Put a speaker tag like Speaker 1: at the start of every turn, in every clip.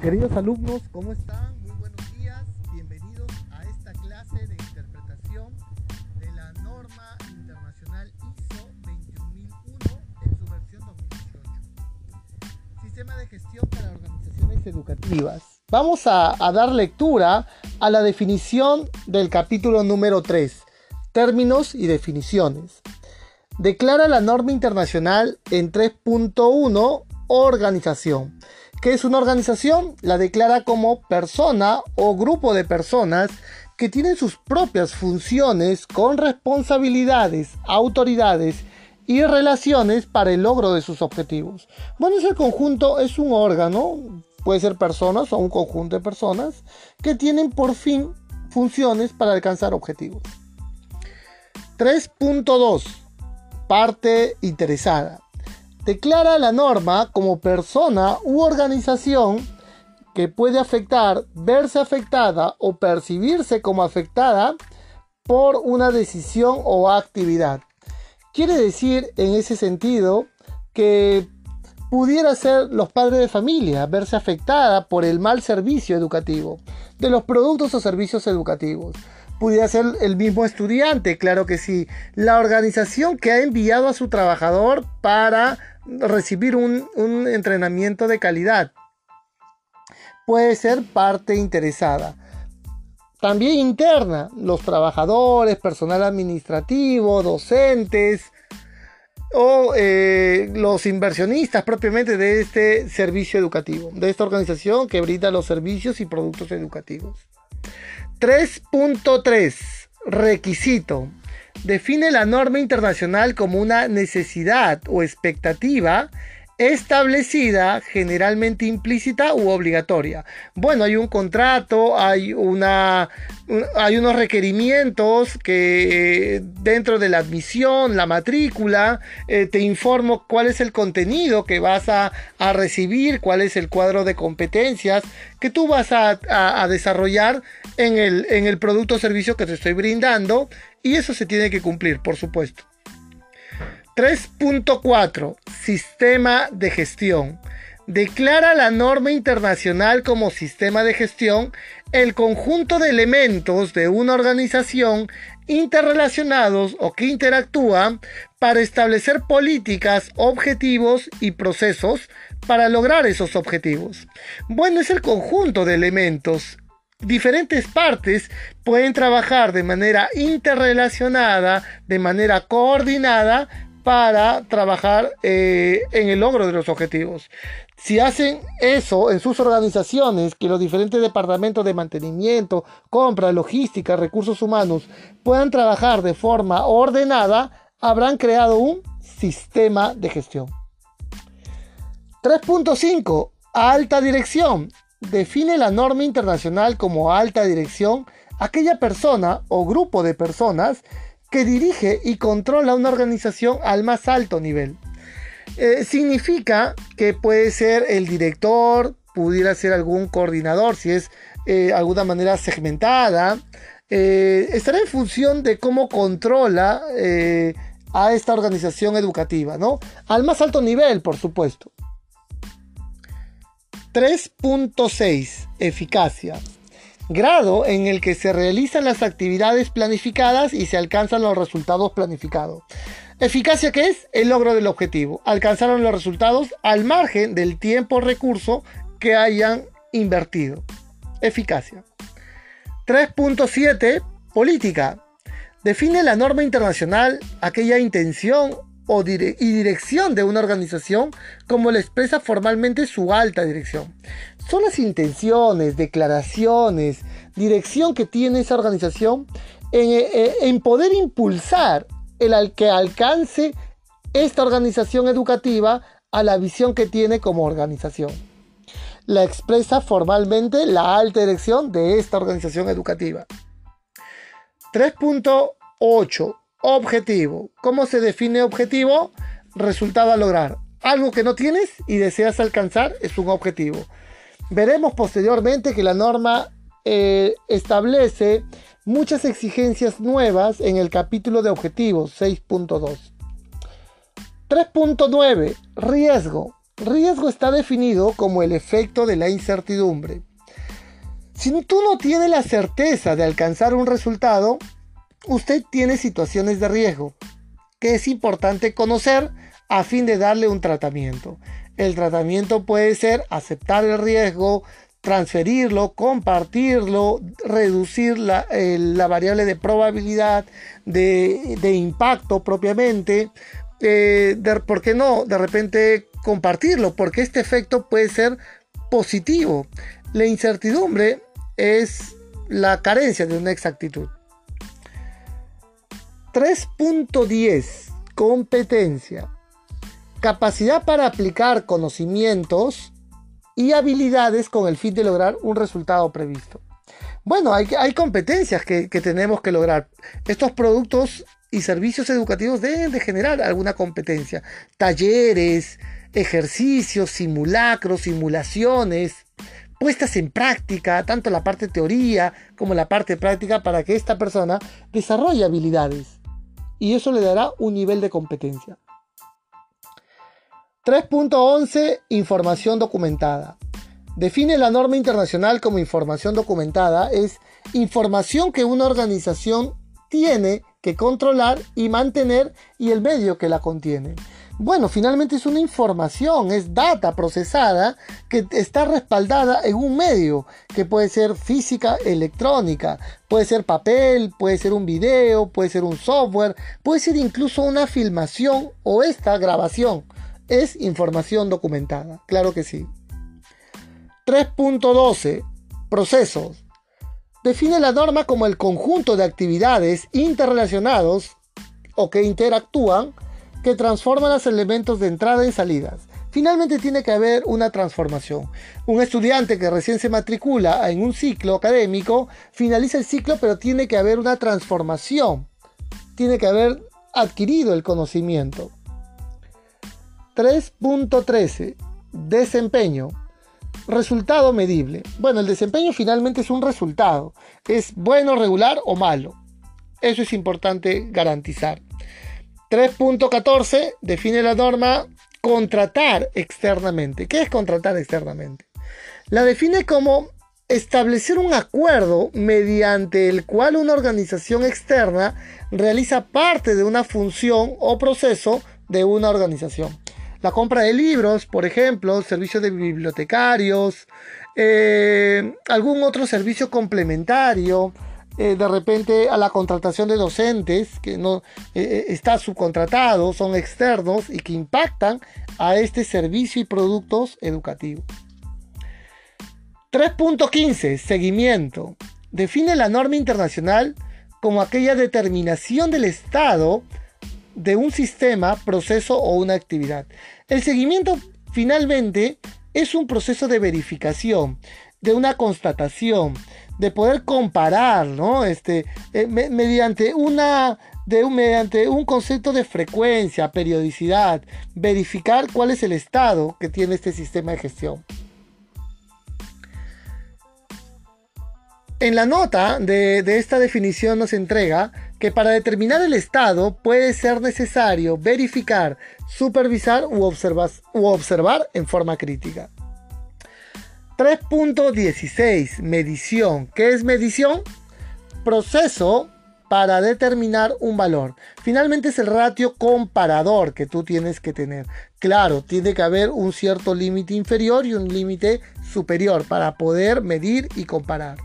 Speaker 1: Queridos alumnos, ¿cómo están? Muy buenos días. Bienvenidos a esta clase de interpretación de la norma internacional ISO 21001 en su versión 2018. Sistema de gestión para organizaciones educativas. Vamos a, a dar lectura a la definición del capítulo número 3, términos y definiciones. Declara la norma internacional en 3.1 organización. ¿Qué es una organización? La declara como persona o grupo de personas que tienen sus propias funciones con responsabilidades, autoridades y relaciones para el logro de sus objetivos. Bueno, ese conjunto es un órgano, puede ser personas o un conjunto de personas que tienen por fin funciones para alcanzar objetivos. 3.2 Parte interesada declara la norma como persona u organización que puede afectar, verse afectada o percibirse como afectada por una decisión o actividad. Quiere decir en ese sentido que pudiera ser los padres de familia, verse afectada por el mal servicio educativo de los productos o servicios educativos. Pudiera ser el mismo estudiante, claro que sí. La organización que ha enviado a su trabajador para recibir un, entrenamiento de calidad. Puede ser parte interesada. También interna, los trabajadores, personal administrativo, docentes o eh, los inversionistas propiamente de este servicio educativo, de esta organización que brinda los servicios y productos educativos. 3.3. Requisito define la norma internacional como una necesidad o expectativa establecida, generalmente implícita u obligatoria. Bueno, hay un contrato, hay, una, hay unos requerimientos que eh, dentro de la admisión, la matrícula, eh, te informo cuál es el contenido que vas a, recibir, cuál es el cuadro de competencias que tú vas a, a desarrollar en el, en el producto o servicio que te estoy brindando y eso se tiene que cumplir, por supuesto. 3.4. Sistema de gestión. Declara la norma internacional como sistema de gestión el conjunto de elementos de una organización interrelacionados o que interactúan para establecer políticas, objetivos y procesos para lograr esos objetivos. Bueno, es el conjunto de elementos diferentes partes pueden trabajar de manera interrelacionada, de manera coordinada para trabajar eh, en el logro de los objetivos. Si hacen eso en sus organizaciones, que los diferentes departamentos de mantenimiento, compra, logística, recursos humanos puedan trabajar de forma ordenada, habrán creado un sistema de gestión. 3.5. Alta dirección. Define la norma internacional como alta dirección aquella persona o grupo de personas que dirige y controla una organización al más alto nivel. Eh, significa que puede ser el director, pudiera ser algún coordinador, si es eh, alguna manera segmentada. Eh, estará en función de cómo controla a esta organización educativa, ¿no? Al más alto nivel, por supuesto. 3.6. Eficacia grado en el que se realizan las actividades planificadas y se alcanzan los resultados planificados. Eficacia que es el logro del objetivo. Alcanzaron los resultados al margen del tiempo recurso que hayan invertido. Eficacia. 3.7. Política. Define la norma internacional aquella intención o y dirección de una organización como le expresa formalmente su alta dirección son las intenciones, declaraciones, dirección que tiene esa organización en, eh, eh, poder impulsar el que alcance esta organización educativa a la visión que tiene como organización. La expresa formalmente la alta dirección de esta organización educativa. 3.8. Objetivo. ¿Cómo se define objetivo? Resultado a lograr. Algo que no tienes y deseas alcanzar es un objetivo. Veremos posteriormente que la norma eh, establece muchas exigencias nuevas en el capítulo de objetivos 6.2. 3.9. Riesgo. Riesgo está definido como el efecto de la incertidumbre. Si tú no tienes la certeza de alcanzar un resultado, usted tiene situaciones de riesgo que es importante conocer a fin de darle un tratamiento. El tratamiento puede ser aceptar el riesgo, transferirlo, compartirlo, reducir la, variable de probabilidad, de, impacto propiamente. Eh, ¿Por qué no? De repente compartirlo, porque este efecto puede ser positivo. La incertidumbre es la carencia de una exactitud. 3.10 Competencia. Capacidad para aplicar conocimientos y habilidades con el fin de lograr un resultado previsto. Bueno, hay, competencias que, tenemos que lograr. Estos productos y servicios educativos deben de generar alguna competencia. Talleres, ejercicios, simulacros, simulaciones, puestas en práctica, tanto la parte teoría como la parte práctica, para que esta persona desarrolle habilidades. Y eso le dará un nivel de competencia. 3.11 Información documentada. Define la norma internacional como información documentada. Es información que una organización tiene que controlar y mantener y el medio que la contiene. Bueno, finalmente es una información, es data procesada que está respaldada en un medio que puede ser física, electrónica, puede ser papel, puede ser un video, puede ser un software, puede ser incluso una filmación o esta grabación es información documentada, claro que sí. 3.12. Procesos. Define la norma como el conjunto de actividades interrelacionados o que interactúan que transforman los elementos de entrada y salidas. Finalmente tiene que haber una transformación. Un estudiante que recién se matricula en un ciclo académico finaliza el ciclo pero tiene que haber una transformación. Tiene que haber adquirido el conocimiento. 3.13. Desempeño. Resultado medible. Bueno, el desempeño finalmente es un resultado. Es bueno, regular o malo. Eso es importante garantizar. 3.14 define la norma contratar externamente. ¿Qué es contratar externamente? La define como establecer un acuerdo mediante el cual una organización externa realiza parte de una función o proceso de una organización la compra de libros, por ejemplo, servicios de bibliotecarios, eh, algún otro servicio complementario, eh, de repente a la contratación de docentes que no eh, está subcontratado, son externos y que impactan a este servicio y productos educativos. 3.15. Seguimiento. Define la norma internacional como aquella determinación del Estado de un sistema, proceso o una actividad. El seguimiento finalmente es un proceso de verificación, de una constatación, de poder comparar, ¿no? Este, eh, mediante una de un, mediante un concepto de frecuencia, periodicidad, verificar cuál es el estado que tiene este sistema de gestión. En la nota de, esta definición nos entrega que para determinar el estado puede ser necesario verificar, supervisar u u observar en forma crítica. 3.16 Medición. ¿Qué es medición? Proceso para determinar un valor. Finalmente es el ratio comparador que tú tienes que tener. Claro, tiene que haber un cierto límite inferior y un límite superior para poder medir y comparar.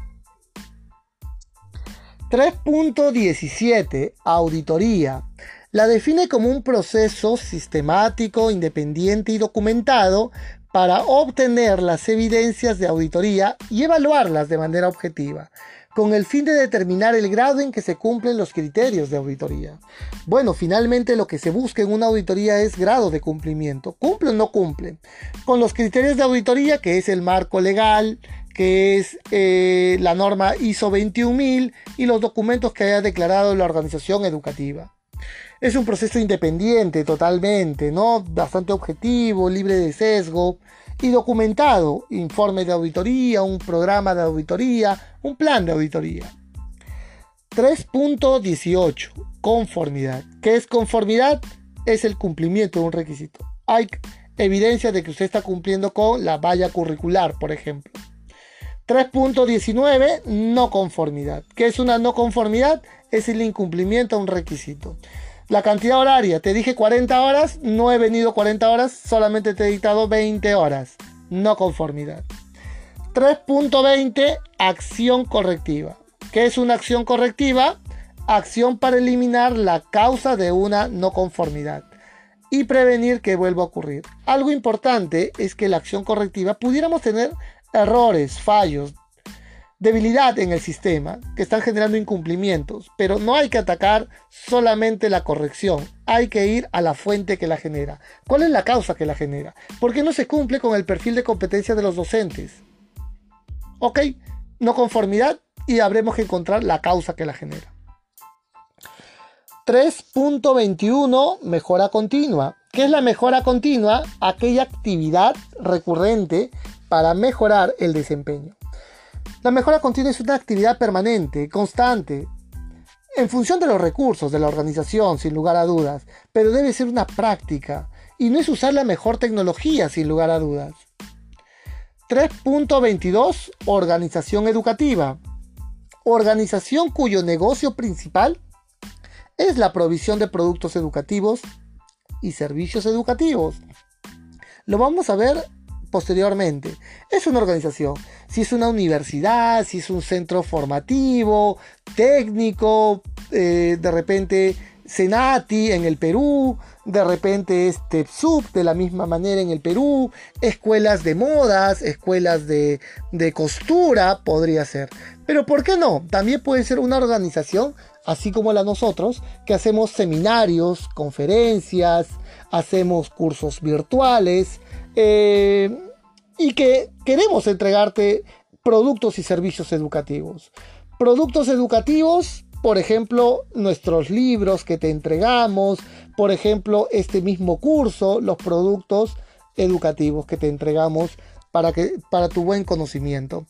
Speaker 1: 3.17 Auditoría. La define como un proceso sistemático, independiente y documentado para obtener las evidencias de auditoría y evaluarlas de manera objetiva, con el fin de determinar el grado en que se cumplen los criterios de auditoría. Bueno, finalmente lo que se busca en una auditoría es grado de cumplimiento. ¿Cumple o no cumple? Con los criterios de auditoría, que es el marco legal, que es eh, la norma ISO 21000 y los documentos que haya declarado la organización educativa. Es un proceso independiente totalmente, ¿no? Bastante objetivo, libre de sesgo y documentado. Informe de auditoría, un programa de auditoría, un plan de auditoría. 3.18. Conformidad. ¿Qué es conformidad? Es el cumplimiento de un requisito. Hay, evidencia de que usted está cumpliendo con la valla curricular, por ejemplo. 3.19, no conformidad. ¿Qué es una no conformidad? Es el incumplimiento a un requisito. La cantidad horaria, te dije 40 horas, no he venido 40 horas, solamente te he dictado 20 horas. No conformidad. 3.20, acción correctiva. ¿Qué es una acción correctiva? Acción para eliminar la causa de una no conformidad y prevenir que vuelva a ocurrir. Algo importante es que la acción correctiva pudiéramos tener errores, fallos, debilidad en el sistema que están generando incumplimientos, pero no hay que atacar solamente la corrección, hay que ir a la fuente que la genera. ¿Cuál es la causa que la genera? ¿Por qué no se cumple con el perfil de competencia de los docentes? Ok, no conformidad y habremos que encontrar la causa que la genera. 3.21 Mejora continua. ¿Qué es la mejora continua? Aquella actividad recurrente para mejorar el desempeño. La mejora continua es una actividad permanente, constante, en función de los recursos de la organización, sin lugar a dudas, pero debe ser una práctica y no es usar la mejor tecnología, sin lugar a dudas. 3.22 Organización educativa. Organización cuyo negocio principal es la provisión de productos educativos y servicios educativos. Lo vamos a ver posteriormente. Es una organización. Si es una universidad, si es un centro formativo, técnico, eh, de repente Senati en el Perú, de repente es TEPSUB de la misma manera en el Perú, escuelas de modas, escuelas de, de costura, podría ser. Pero ¿por qué no? También puede ser una organización, así como la nosotros, que hacemos seminarios, conferencias, hacemos cursos virtuales, eh, y que queremos entregarte productos y servicios educativos. Productos educativos, por ejemplo, nuestros libros que te entregamos, por ejemplo, este mismo curso, los productos educativos que te entregamos para, que, para tu buen conocimiento.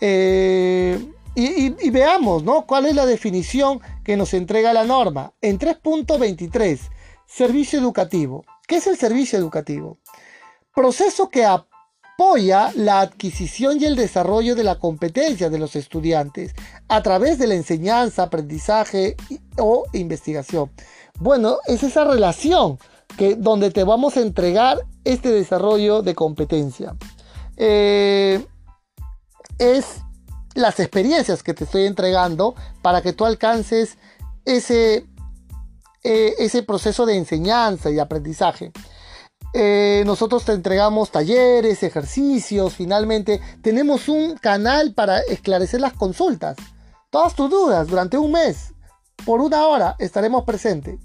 Speaker 1: Eh, y, veamos, ¿no? ¿Cuál es la definición que nos entrega la norma? En 3.23, servicio educativo. ¿Qué es el servicio educativo? Proceso que apoya la adquisición y el desarrollo de la competencia de los estudiantes a través de la enseñanza, aprendizaje o investigación. Bueno, es esa relación que, donde te vamos a entregar este desarrollo de competencia. Eh, es las experiencias que te estoy entregando para que tú alcances ese, eh, ese proceso de enseñanza y aprendizaje. Eh, nosotros te entregamos talleres, ejercicios, finalmente tenemos un canal para esclarecer las consultas. Todas tus dudas durante un mes, por una hora, estaremos presentes.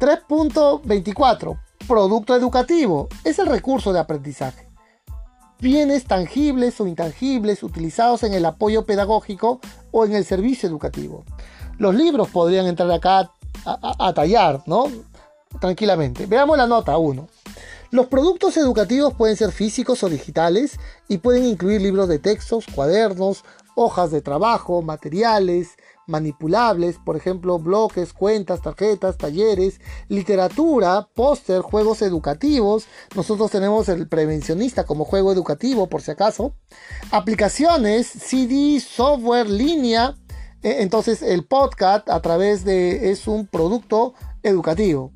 Speaker 1: 3.24. Producto educativo. Es el recurso de aprendizaje. Bienes tangibles o intangibles utilizados en el apoyo pedagógico o en el servicio educativo. Los libros podrían entrar acá a, a tallar, ¿no? Tranquilamente. Veamos la nota 1. Los productos educativos pueden ser físicos o digitales y pueden incluir libros de textos, cuadernos, hojas de trabajo, materiales manipulables, por ejemplo, bloques, cuentas, tarjetas, talleres, literatura, póster, juegos educativos. Nosotros tenemos el prevencionista como juego educativo, por si acaso. Aplicaciones, CD, software, línea. E, entonces el podcast a través de es un producto educativo.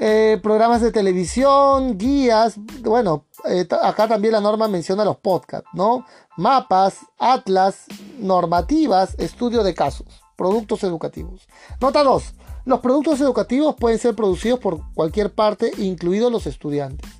Speaker 1: Eh, programas de televisión, guías, bueno, eh, acá también la norma menciona los podcasts, ¿no? Mapas, atlas, normativas, estudio de casos, productos educativos. Nota 2. Los productos educativos pueden ser producidos por cualquier parte, incluidos los estudiantes.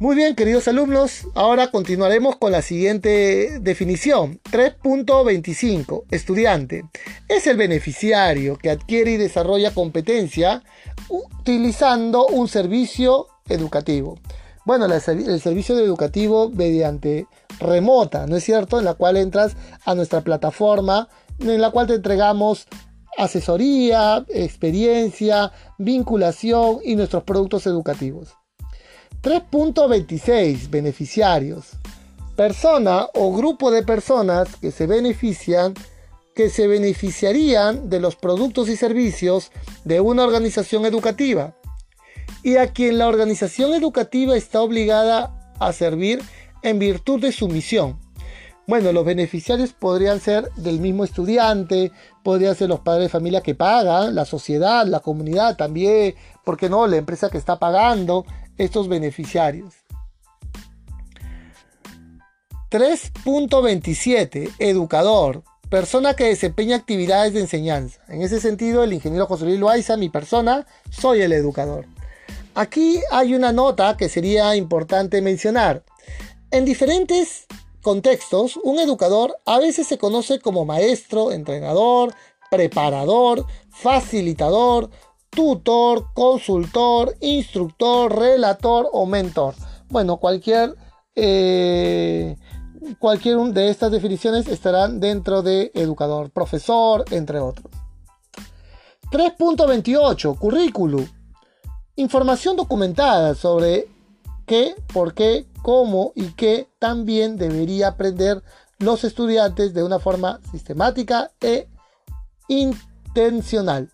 Speaker 1: Muy bien, queridos alumnos, ahora continuaremos con la siguiente definición. 3.25. Estudiante. Es el beneficiario que adquiere y desarrolla competencia utilizando un servicio educativo. Bueno, el servicio educativo mediante remota, ¿no es cierto? En la cual entras a nuestra plataforma, en la cual te entregamos asesoría, experiencia, vinculación y nuestros productos educativos. 3.26 beneficiarios. Persona o grupo de personas que se benefician, que se beneficiarían de los productos y servicios de una organización educativa. y a quien la organización educativa está obligada a servir en virtud de su misión. Bueno, los beneficiarios podrían ser del mismo estudiante, podrían ser los padres de familia que pagan, la sociedad, la comunidad también, ¿por qué no? La empresa que está pagando estos beneficiarios. 3.27. Educador. Persona que desempeña actividades de enseñanza. En ese sentido, el ingeniero José Luis Loaiza, mi persona, soy el educador. Aquí hay una nota que sería importante mencionar. En diferentes contextos, un educador a veces se conoce como maestro, entrenador, preparador, facilitador, tutor, consultor, instructor, relator o mentor. Bueno, cualquier, eh, de estas definiciones estarán dentro de educador, profesor, entre otros. 3.28. Currículum. Información documentada sobre qué, por qué, cómo y qué también debería aprender los estudiantes de una forma sistemática e intencional.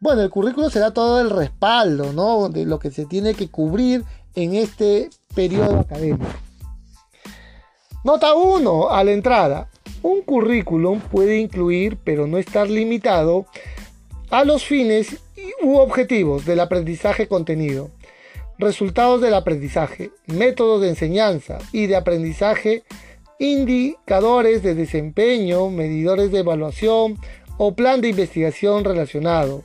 Speaker 1: Bueno, el currículo será todo el respaldo, ¿no? De lo que se tiene que cubrir en este periodo académico. Nota 1 a la entrada. Un currículum puede incluir, pero no estar limitado, a los fines u objetivos del aprendizaje contenido, resultados del aprendizaje, métodos de enseñanza y de aprendizaje, indicadores de desempeño, medidores de evaluación o plan de investigación relacionado,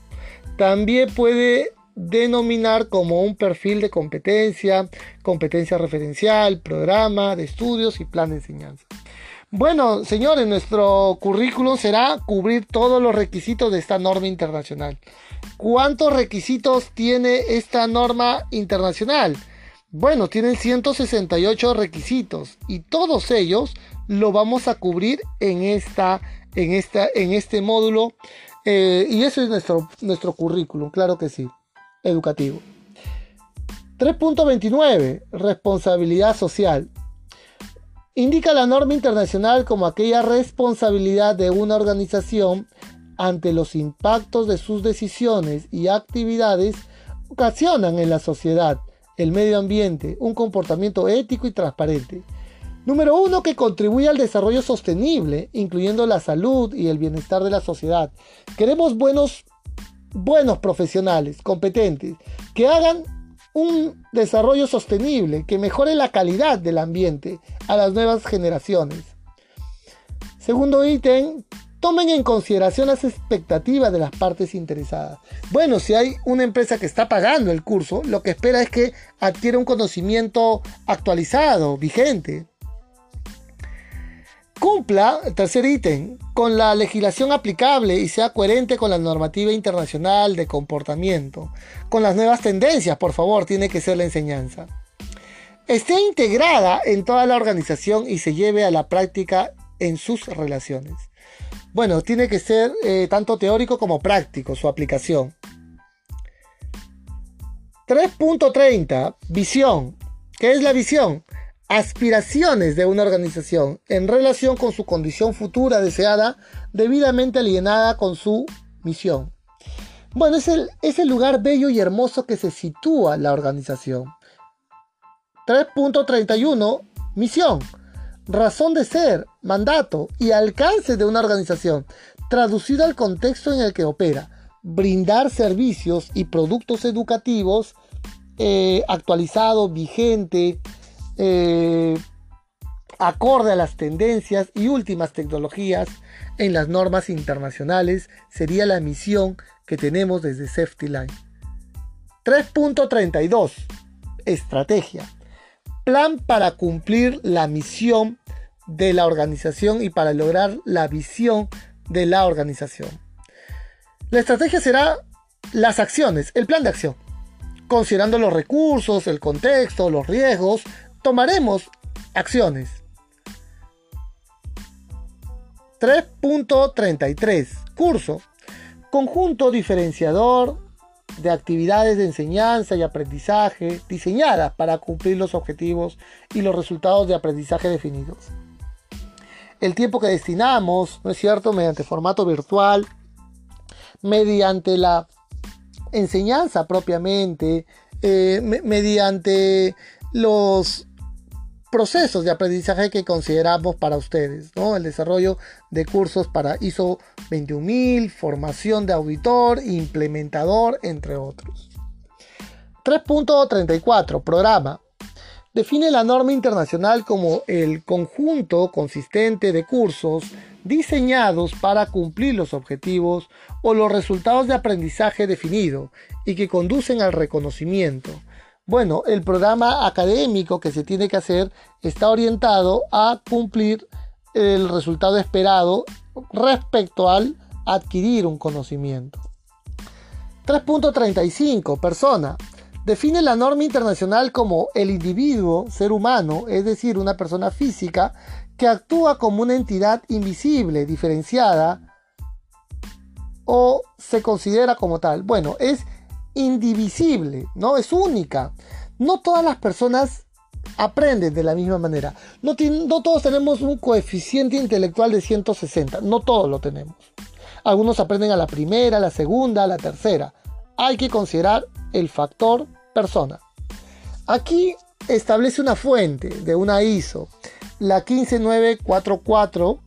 Speaker 1: también puede denominar como un perfil de competencia, competencia referencial, programa de estudios y plan de enseñanza. Bueno, señores, nuestro currículum será cubrir todos los requisitos de esta norma internacional. ¿Cuántos requisitos tiene esta norma internacional? Bueno, tienen 168 requisitos y todos ellos lo vamos a cubrir en, esta, en, esta, en este módulo eh, y eso es nuestro, nuestro currículum, claro que sí, educativo. 3.29. Responsabilidad social. Indica la norma internacional como aquella responsabilidad de una organización ante los impactos de sus decisiones y actividades ocasionan en la sociedad, el medio ambiente, un comportamiento ético y transparente. Número uno, que contribuye al desarrollo sostenible, incluyendo la salud y el bienestar de la sociedad. Queremos buenos, buenos profesionales, competentes, que hagan un desarrollo sostenible, que mejore la calidad del ambiente a las nuevas generaciones. Segundo ítem, tomen en consideración las expectativas de las partes interesadas. Bueno, si hay una empresa que está pagando el curso, lo que espera es que adquiera un conocimiento actualizado, vigente. Cumpla, tercer ítem, con la legislación aplicable y sea coherente con la normativa internacional de comportamiento. Con las nuevas tendencias, por favor, tiene que ser la enseñanza. Esté integrada en toda la organización y se lleve a la práctica en sus relaciones. Bueno, tiene que ser eh, tanto teórico como práctico su aplicación. 3.30. Visión. ¿Qué es la visión? Aspiraciones de una organización en relación con su condición futura deseada, debidamente alienada con su misión. Bueno, es el, es el lugar bello y hermoso que se sitúa la organización. 3.31. Misión. Razón de ser, mandato y alcance de una organización, traducido al contexto en el que opera. Brindar servicios y productos educativos eh, actualizados, vigente, eh, acorde a las tendencias y últimas tecnologías en las normas internacionales sería la misión que tenemos desde Safety Line. 3.32. Estrategia. Plan para cumplir la misión de la organización y para lograr la visión de la organización. La estrategia será las acciones, el plan de acción, considerando los recursos, el contexto, los riesgos, tomaremos acciones. 3.33. Curso. Conjunto diferenciador de actividades de enseñanza y aprendizaje diseñadas para cumplir los objetivos y los resultados de aprendizaje definidos. El tiempo que destinamos, ¿no es cierto?, mediante formato virtual, mediante la enseñanza propiamente, eh, mediante los procesos de aprendizaje que consideramos para ustedes, ¿no? El desarrollo de cursos para ISO 21000, formación de auditor, implementador, entre otros. 3.34. Programa. Define la norma internacional como el conjunto consistente de cursos diseñados para cumplir los objetivos o los resultados de aprendizaje definido y que conducen al reconocimiento, bueno, el programa académico que se tiene que hacer está orientado a cumplir el resultado esperado respecto al adquirir un conocimiento. 3.35. Persona. Define la norma internacional como el individuo, ser humano, es decir, una persona física que actúa como una entidad invisible, diferenciada o se considera como tal. Bueno, es indivisible, ¿no? Es única. No todas las personas aprenden de la misma manera. No, todos tenemos un coeficiente intelectual de 160, no todos lo tenemos. Algunos aprenden a la primera, a la segunda, a la tercera. Hay que considerar el factor persona. Aquí establece una fuente de una ISO, la 15944,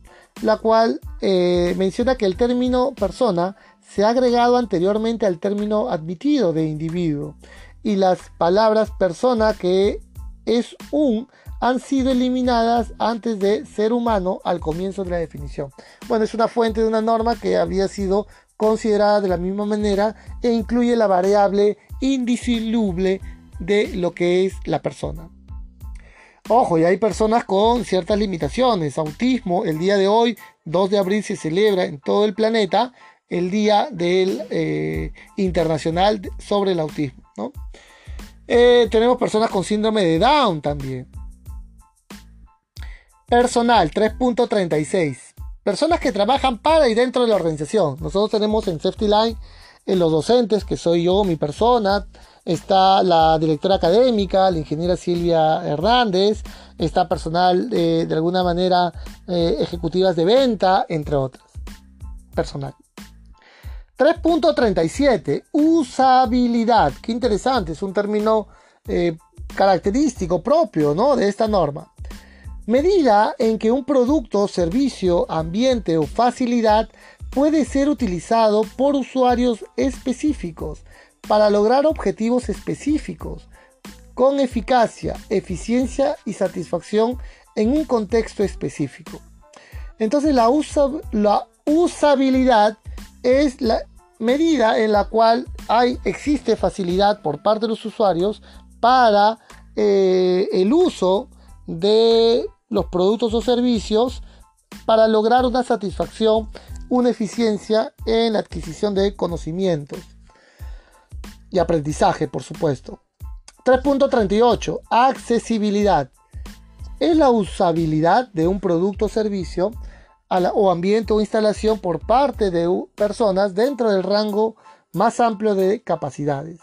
Speaker 1: la cual eh, menciona que el término persona se ha agregado anteriormente al término admitido de individuo y las palabras persona que es un han sido eliminadas antes de ser humano al comienzo de la definición. Bueno, es una fuente de una norma que había sido considerada de la misma manera e incluye la variable indisoluble de lo que es la persona. Ojo, y hay personas con ciertas limitaciones. Autismo, el día de hoy, 2 de abril, se celebra en todo el planeta el Día del eh, Internacional sobre el Autismo. Eh, tenemos personas con síndrome de Down también. Personal 3.36. Personas que trabajan para y dentro de la organización. Nosotros tenemos en Safety Line en los docentes, que soy yo, mi persona. Está la directora académica, la ingeniera Silvia Hernández. Está personal eh, de alguna manera ejecutivas de venta, entre otras. Personal. 3.37, usabilidad. Qué interesante, es un término eh, característico propio ¿no? de esta norma. Medida en que un producto, servicio, ambiente o facilidad puede ser utilizado por usuarios específicos para lograr objetivos específicos con eficacia, eficiencia y satisfacción en un contexto específico. Entonces la, la usabilidad es la medida en la cual hay, existe facilidad por parte de los usuarios para eh, el uso de los productos o servicios para lograr una satisfacción, una eficiencia en la adquisición de conocimientos y aprendizaje, por supuesto. 3.38. Accesibilidad. Es la usabilidad de un producto o servicio o ambiente o instalación por parte de personas dentro del rango más amplio de capacidades.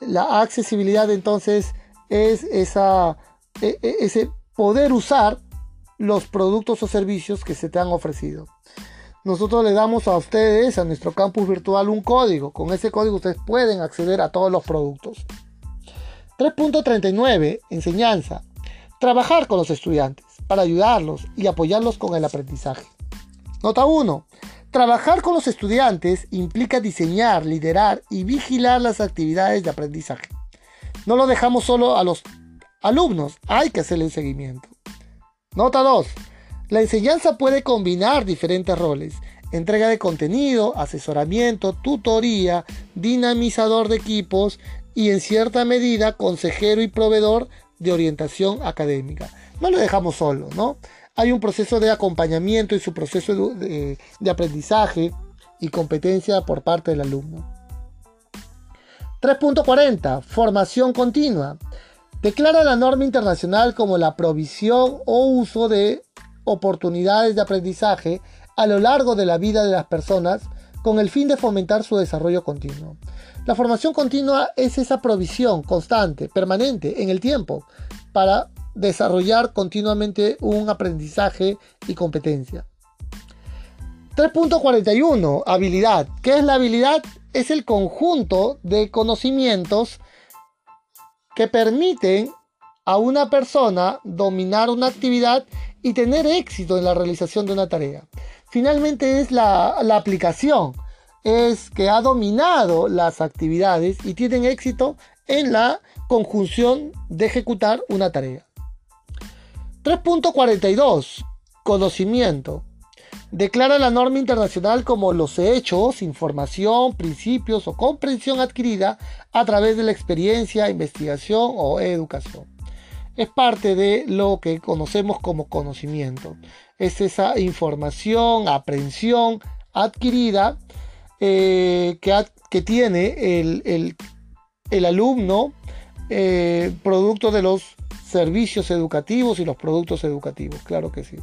Speaker 1: La accesibilidad entonces es esa, e, e, ese poder usar los productos o servicios que se te han ofrecido. Nosotros le damos a ustedes, a nuestro campus virtual, un código. Con ese código ustedes pueden acceder a todos los productos. 3.39. Enseñanza. Trabajar con los estudiantes para ayudarlos y apoyarlos con el aprendizaje. Nota 1. Trabajar con los estudiantes implica diseñar, liderar y vigilar las actividades de aprendizaje. No lo dejamos solo a los alumnos, hay que hacerle un seguimiento. Nota 2. La enseñanza puede combinar diferentes roles. Entrega de contenido, asesoramiento, tutoría, dinamizador de equipos y en cierta medida consejero y proveedor de orientación académica. No lo dejamos solo, ¿no? hay un proceso de acompañamiento y su proceso de, aprendizaje y competencia por parte del alumno. 3.40. Formación continua. Declara la norma internacional como la provisión o uso de oportunidades de aprendizaje a lo largo de la vida de las personas con el fin de fomentar su desarrollo continuo. La formación continua es esa provisión constante, permanente, en el tiempo, para desarrollar continuamente un aprendizaje y competencia. 3.41. Habilidad. ¿Qué es la habilidad? Es el conjunto de conocimientos que permiten a una persona dominar una actividad y tener éxito en la realización de una tarea. Finalmente es la, aplicación, es que ha dominado las actividades y tienen éxito en la conjunción de ejecutar una tarea. 3.42. Conocimiento. Declara la norma internacional como los hechos, información, principios o comprensión adquirida a través de la experiencia, investigación o educación es parte de lo que conocemos como conocimiento. Es esa información, aprensión adquirida eh, que, tiene el, alumno eh, producto de los servicios educativos y los productos educativos, claro que sí.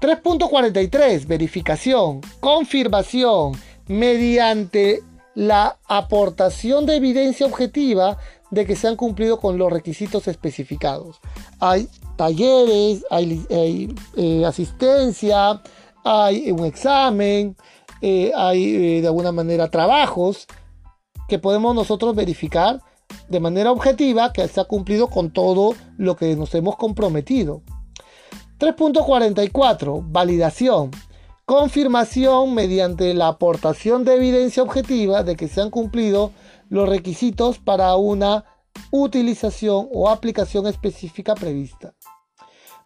Speaker 1: 3.43, verificación, confirmación mediante la aportación de evidencia objetiva de que se han cumplido con los requisitos especificados. Hay talleres, hay, eh, asistencia, hay un examen, eh, hay eh, de alguna manera trabajos que podemos nosotros verificar de manera objetiva que se ha cumplido con todo lo que nos hemos comprometido. 3.44. Validación. Confirmación mediante la aportación de evidencia objetiva de que se han cumplido los requisitos para una utilización o aplicación específica prevista.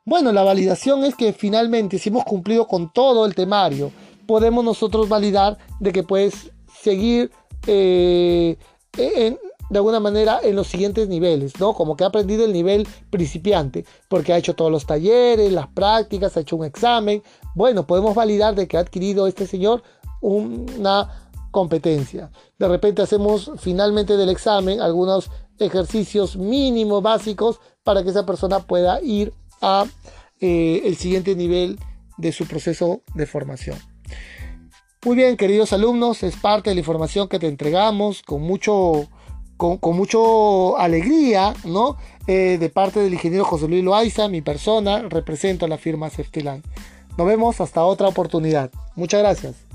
Speaker 1: Bueno, la validación es que finalmente si hemos cumplido con todo el temario, podemos nosotros validar de que puedes seguir eh, de alguna manera en los siguientes niveles, ¿no? Como que ha aprendido el nivel principiante, porque ha hecho todos los talleres, las prácticas, ha hecho un examen. Bueno, podemos validar de que ha adquirido este señor una competencia. De repente hacemos finalmente del examen algunos ejercicios mínimos básicos para que esa persona pueda ir a eh, el siguiente nivel de su proceso de formación. Muy bien, queridos alumnos, es parte de la información que te entregamos con mucho, con, mucho alegría, ¿no? Eh, de parte del ingeniero José Luis Loaiza, mi persona, represento a la firma Safety Nos vemos hasta otra oportunidad. Muchas gracias.